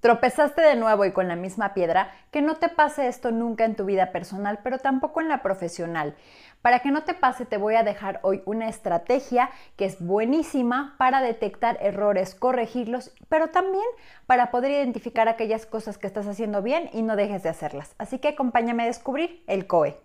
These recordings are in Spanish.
Tropezaste de nuevo y con la misma piedra, que no te pase esto nunca en tu vida personal, pero tampoco en la profesional. Para que no te pase, te voy a dejar hoy una estrategia que es buenísima para detectar errores, corregirlos, pero también para poder identificar aquellas cosas que estás haciendo bien y no dejes de hacerlas. Así que acompáñame a descubrir el COE.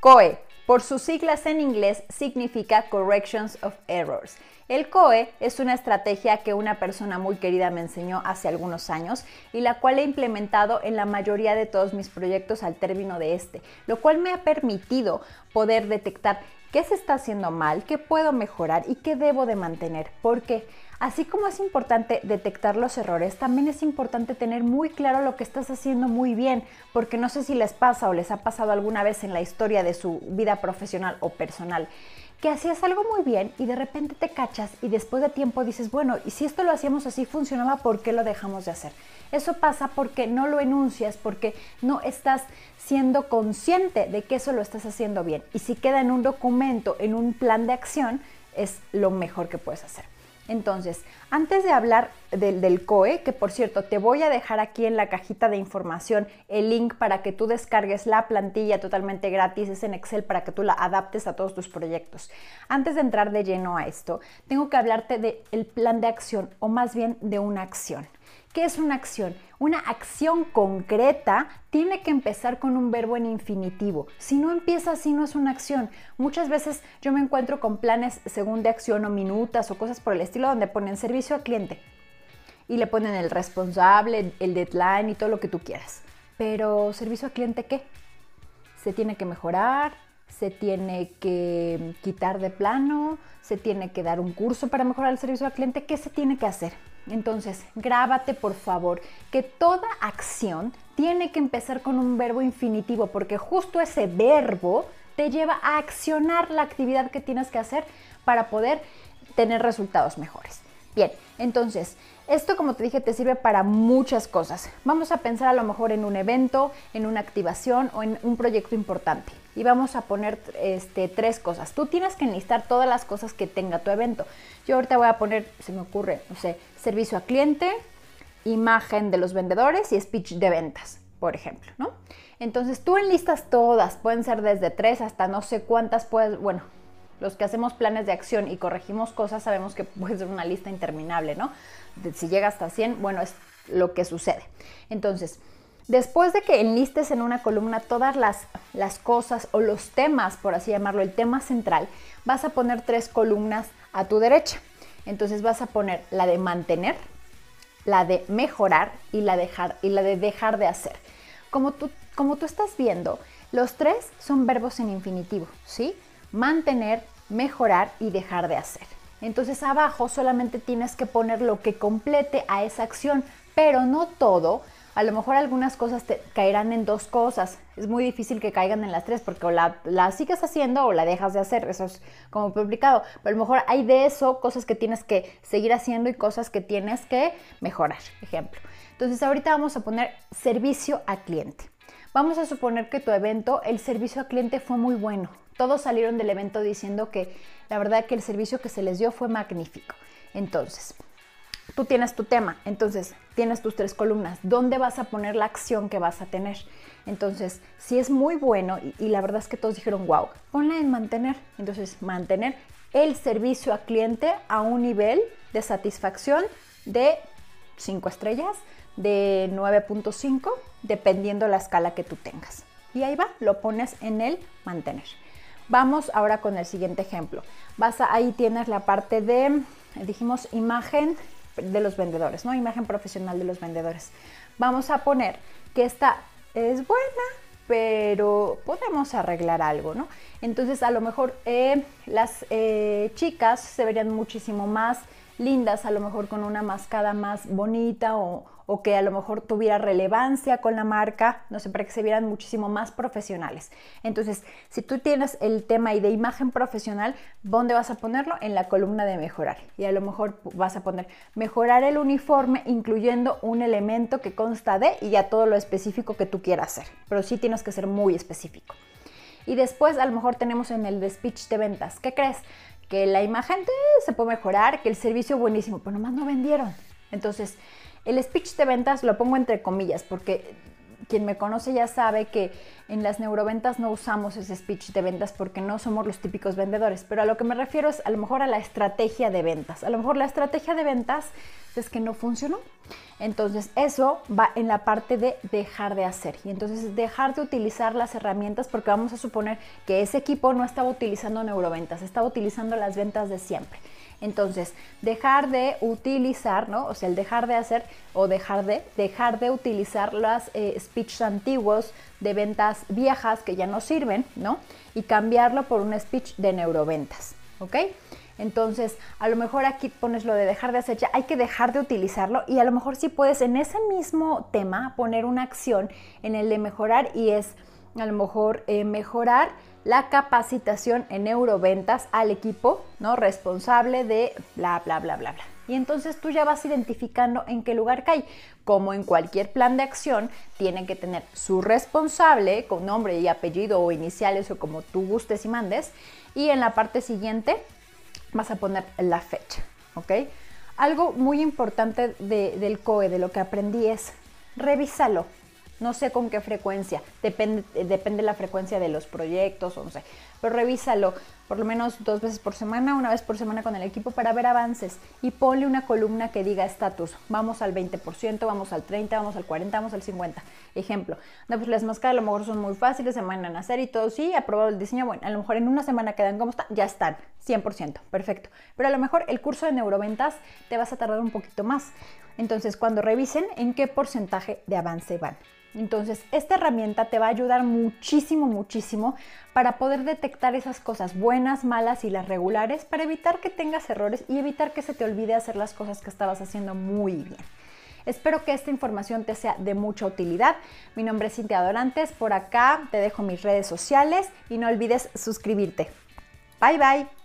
COE por sus siglas en inglés significa Corrections of Errors. El COE es una estrategia que una persona muy querida me enseñó hace algunos años y la cual he implementado en la mayoría de todos mis proyectos al término de este, lo cual me ha permitido poder detectar qué se está haciendo mal, qué puedo mejorar y qué debo de mantener. Porque así como es importante detectar los errores, también es importante tener muy claro lo que estás haciendo muy bien, porque no sé si les pasa o les ha pasado alguna vez en la historia de su vida profesional o personal que hacías algo muy bien y de repente te cachas y después de tiempo dices, bueno, y si esto lo hacíamos así funcionaba, ¿por qué lo dejamos de hacer? Eso pasa porque no lo enuncias, porque no estás siendo consciente de que eso lo estás haciendo bien. Y si queda en un documento, en un plan de acción, es lo mejor que puedes hacer. Entonces, antes de hablar del, COE, que por cierto te voy a dejar aquí en la cajita de información el link para que tú descargues la plantilla totalmente gratis, es en Excel para que tú la adaptes a todos tus proyectos. Antes de entrar de lleno a esto, tengo que hablarte del plan de acción o más bien de una acción. ¿Qué es una acción? Una acción concreta tiene que empezar con un verbo en infinitivo. Si no empieza así, no es una acción. Muchas veces yo me encuentro con planes según de acción o minutas o cosas por el estilo donde ponen servicio al cliente y le ponen el responsable, el deadline y todo lo que tú quieras. Pero servicio al cliente, ¿qué? Se tiene que mejorar, se tiene que quitar de plano, se tiene que dar un curso para mejorar el servicio al cliente. ¿Qué se tiene que hacer? Entonces, grábate por favor que toda acción tiene que empezar con un verbo infinitivo porque justo ese verbo te lleva a accionar la actividad que tienes que hacer para poder tener resultados mejores. Bien, entonces, esto como te dije te sirve para muchas cosas. Vamos a pensar a lo mejor en un evento, en una activación o en un proyecto importante. Y vamos a poner este, tres cosas. Tú tienes que enlistar todas las cosas que tenga tu evento. Yo ahorita voy a poner, se me ocurre, no sé, servicio a cliente, imagen de los vendedores y speech de ventas, por ejemplo, ¿no? Entonces tú enlistas todas, pueden ser desde tres hasta no sé cuántas puedes, bueno, los que hacemos planes de acción y corregimos cosas sabemos que puede ser una lista interminable, ¿no? si llega hasta 100, bueno, es lo que sucede. Entonces, después de que enlistes en una columna todas las, las cosas o los temas, por así llamarlo, el tema central, vas a poner tres columnas a tu derecha. Entonces vas a poner la de mantener, la de mejorar y la, dejar, y la de dejar de hacer. Como tú, como tú estás viendo, los tres son verbos en infinitivo, ¿sí? Mantener, mejorar y dejar de hacer. Entonces abajo solamente tienes que poner lo que complete a esa acción, pero no todo. A lo mejor algunas cosas te caerán en dos cosas. Es muy difícil que caigan en las tres porque o la, la sigues haciendo o la dejas de hacer. Eso es como complicado. Pero a lo mejor hay de eso cosas que tienes que seguir haciendo y cosas que tienes que mejorar. Ejemplo. Entonces ahorita vamos a poner servicio a cliente. Vamos a suponer que tu evento, el servicio al cliente fue muy bueno. Todos salieron del evento diciendo que la verdad que el servicio que se les dio fue magnífico. Entonces, tú tienes tu tema, entonces tienes tus tres columnas. ¿Dónde vas a poner la acción que vas a tener? Entonces, si es muy bueno y, la verdad es que todos dijeron, wow, ponla en mantener. Entonces, mantener el servicio a cliente a un nivel de satisfacción de 5 estrellas, de 9.5, dependiendo la escala que tú tengas. Y ahí va, lo pones en el mantener. Vamos ahora con el siguiente ejemplo. Vas ahí tienes la parte de, dijimos, imagen de los vendedores, ¿no? Imagen profesional de los vendedores. Vamos a poner que esta es buena, pero podemos arreglar algo, ¿no? Entonces a lo mejor eh, las eh, chicas se verían muchísimo más lindas, a lo mejor con una mascada más bonita o, o que a lo mejor tuviera relevancia con la marca, no sé, para que se vieran muchísimo más profesionales. Entonces, si tú tienes el tema y de imagen profesional, ¿dónde vas a ponerlo? En la columna de mejorar. Y a lo mejor vas a poner mejorar el uniforme incluyendo un elemento que consta de y ya todo lo específico que tú quieras hacer. Pero sí tienes que ser muy específico. Y después a lo mejor tenemos en el speech de ventas, ¿qué crees? Que la imagen se puede mejorar, que el servicio buenísimo, pero nomás no vendieron. Entonces, el speech de ventas lo pongo entre comillas porque quien me conoce ya sabe que en las neuroventas no usamos ese speech de ventas porque no somos los típicos vendedores, pero a lo que me refiero es a lo mejor a la estrategia de ventas. A lo mejor la estrategia de ventas es que no funcionó. Entonces eso va en la parte de dejar de hacer y entonces dejar de utilizar las herramientas porque vamos a suponer que ese equipo no estaba utilizando neuroventas, estaba utilizando las ventas de siempre. Entonces, dejar de utilizar, ¿no? O sea, el dejar de hacer o dejar de, dejar de utilizar los eh, speeches antiguos de ventas viejas que ya no sirven, ¿no? Y cambiarlo por un speech de neuroventas, ¿ok? Entonces, a lo mejor aquí pones lo de dejar de hacer, ya hay que dejar de utilizarlo y a lo mejor sí puedes en ese mismo tema poner una acción en el de mejorar y es a lo mejor eh, mejorar la capacitación en neuroventas al equipo ¿no? responsable de bla, bla, bla, bla, bla. Y entonces tú ya vas identificando en qué lugar cae. Como en cualquier plan de acción, tiene que tener su responsable con nombre y apellido o iniciales o como tú gustes y mandes. Y en la parte siguiente vas a poner la fecha. ¿Ok? Algo muy importante del COE, de lo que aprendí es revísalo no sé con qué frecuencia, depende, depende la frecuencia de los proyectos no sé, pero revísalo por lo menos dos veces por semana, una vez por semana con el equipo para ver avances y ponle una columna que diga estatus, vamos al 20%, vamos al 30%, vamos al 40%, vamos al 50%. Ejemplo, no, pues las máscaras a lo mejor son muy fáciles, se van a hacer y todo, sí, aprobado el diseño, bueno, a lo mejor en una semana quedan como están, ya están, 100%, perfecto. Pero a lo mejor el curso de neuroventas te vas a tardar un poquito más. Entonces, cuando revisen en qué porcentaje de avance van. Entonces, esta herramienta te va a ayudar muchísimo, muchísimo para poder detectar esas cosas buenas, malas y las regulares para evitar que tengas errores y evitar que se te olvide hacer las cosas que estabas haciendo muy bien. Espero que esta información te sea de mucha utilidad. Mi nombre es Cintia Dorantes. Por acá te dejo mis redes sociales y no olvides suscribirte. Bye bye.